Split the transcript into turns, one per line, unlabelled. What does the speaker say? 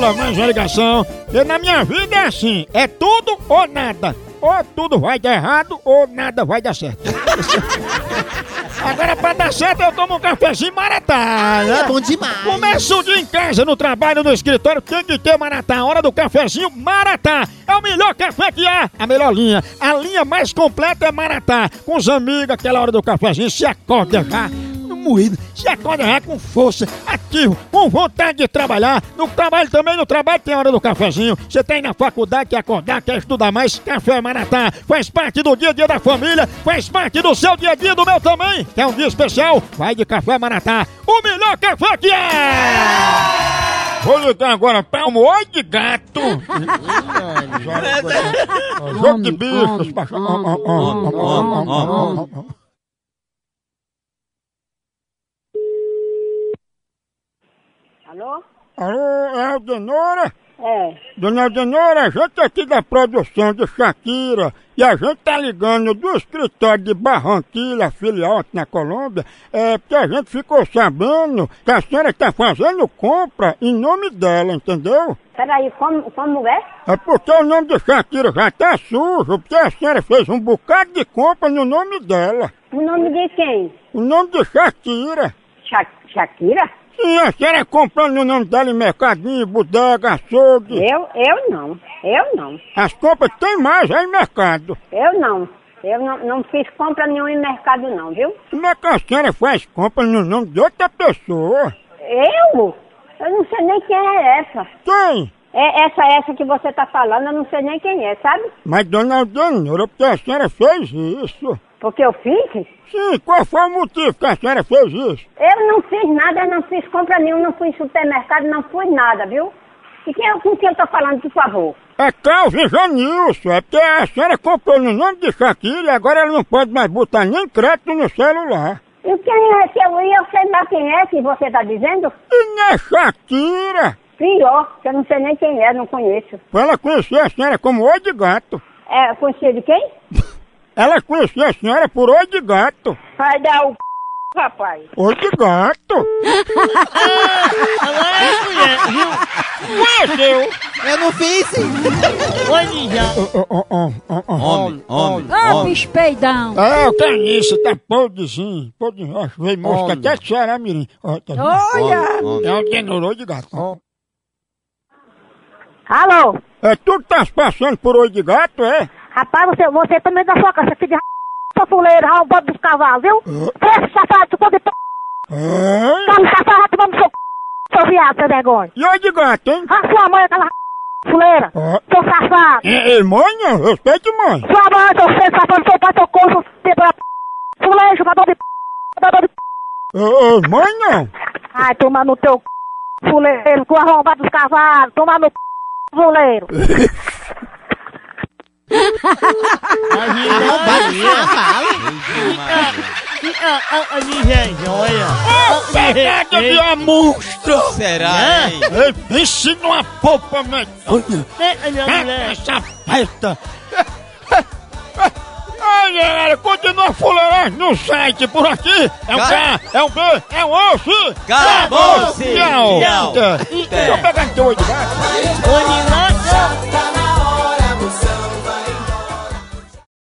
Paola, mais uma ligação. E na minha vida é assim, é tudo ou nada. Ou tudo vai dar errado, ou nada vai dar certo. Agora, pra dar certo, eu tomo um cafezinho maratá, né?
É bom demais.
Começa o dia em casa, no trabalho, no escritório, tem que ter Maratá. Hora do cafezinho, Maratá. É o melhor café que há, a melhor linha. A linha mais completa é Maratá. Com os amigos, aquela hora do cafezinho, se acorda já. Moído, se acorda com força, ativo, com vontade de trabalhar. No trabalho também, no trabalho tem hora do cafezinho. Você tem na faculdade, quer acordar, quer estudar mais, café Maratá. Faz parte do dia a dia da família, faz parte do seu dia a dia, do meu também. Quer um dia especial? Vai de café Maratá. O melhor café que é! Vou ligar agora pra um oi de gato. Jogo de bichos.
Alô?
Alô, é a Aldenora?
É.
Dona Aldenora, a gente aqui da produção de Shakira e a gente tá ligando do escritório de Barranquilla, filial aqui na Colômbia, é porque a gente ficou sabendo que a senhora tá fazendo compra em nome dela, entendeu?
Peraí, como, como é?
É porque o nome de Shakira já tá sujo, porque a senhora fez um bocado de compra no nome dela.
O nome de quem?
O nome de Shakira.
Sha Shakira?
A senhora comprando no nome dela em mercadinho, bodega, açougue.
Eu? Eu não. Eu não.
As compras tem mais aí em mercado.
Eu não. Eu não, não fiz compra nenhuma em mercado não, viu?
Como é que a senhora faz compra no nome de outra pessoa?
Eu? Eu não sei nem quem é essa.
Quem?
É essa, essa que você tá falando, eu não sei nem quem é, sabe?
Mas dona Aldenora, porque a senhora fez isso.
Porque eu fiz?
Sim, qual foi o motivo que a senhora fez isso?
Eu não fiz nada, não fiz compra nenhuma, não fui em supermercado, não fui nada, viu? E quem, com quem eu tô falando, por favor?
É Calvin Janilson, é porque a senhora comprou no nome de Shakira e agora ela não pode mais botar nem crédito no celular.
E quem é que eu ia? Eu sei lá quem é que você tá dizendo?
E não é Shakira?
Pior, que eu não sei nem quem é, não conheço.
Ela conhecia a senhora como Oi de Gato.
É, conhecia de quem?
Ela conhecia a senhora por Oi de Gato.
Vai dar o c... rapaz.
Oi de Gato.
Agora é mulher, viu?
Conheceu?
Eu não fiz.
Oi,
ó.
Homem, homem,
Ah,
homem.
bicho peidão.
É, o que é isso? Tá podrezinho. Podrezinho. Ó, veio mosca até de Ceará, mirim. Ó, tá vendo?
Olha!
É um tenorô de gato.
Alô?
É tu que tá se passando por oi de gato, é?
Rapaz, você, você também da sua casa, filho de sua fuleira, arrombado dos cavalos, viu? Esse safado, tu pode p... Tá me safado, tomando seu c... seu viado, seu vergonha.
E oi de gato, hein?
A sua mãe, aquela fuleira, seu safado.
É, é mãe, não? Respeite mãe.
Sua mãe, seu filho, safado, seu pai, seu corpo, seu p... Fuleiro, chupador de p... chupador de p...
Ô, ô, mãe, não.
Ai, toma no teu c... fuleiro, com arrombado dos cavalos, toma no c... fuleiro.
Arrombado de cavalo.
A minha olha.
Pegada de uma monstra.
Será, hein?
Ei, pense numa polpa
mulher.
Essa festa. Ai, galera, continua fuleiragem no site por aqui. É um K, é um B, é um osso.
Acabou-se.
Tchau.
Tchau.
Deixa eu pegar então o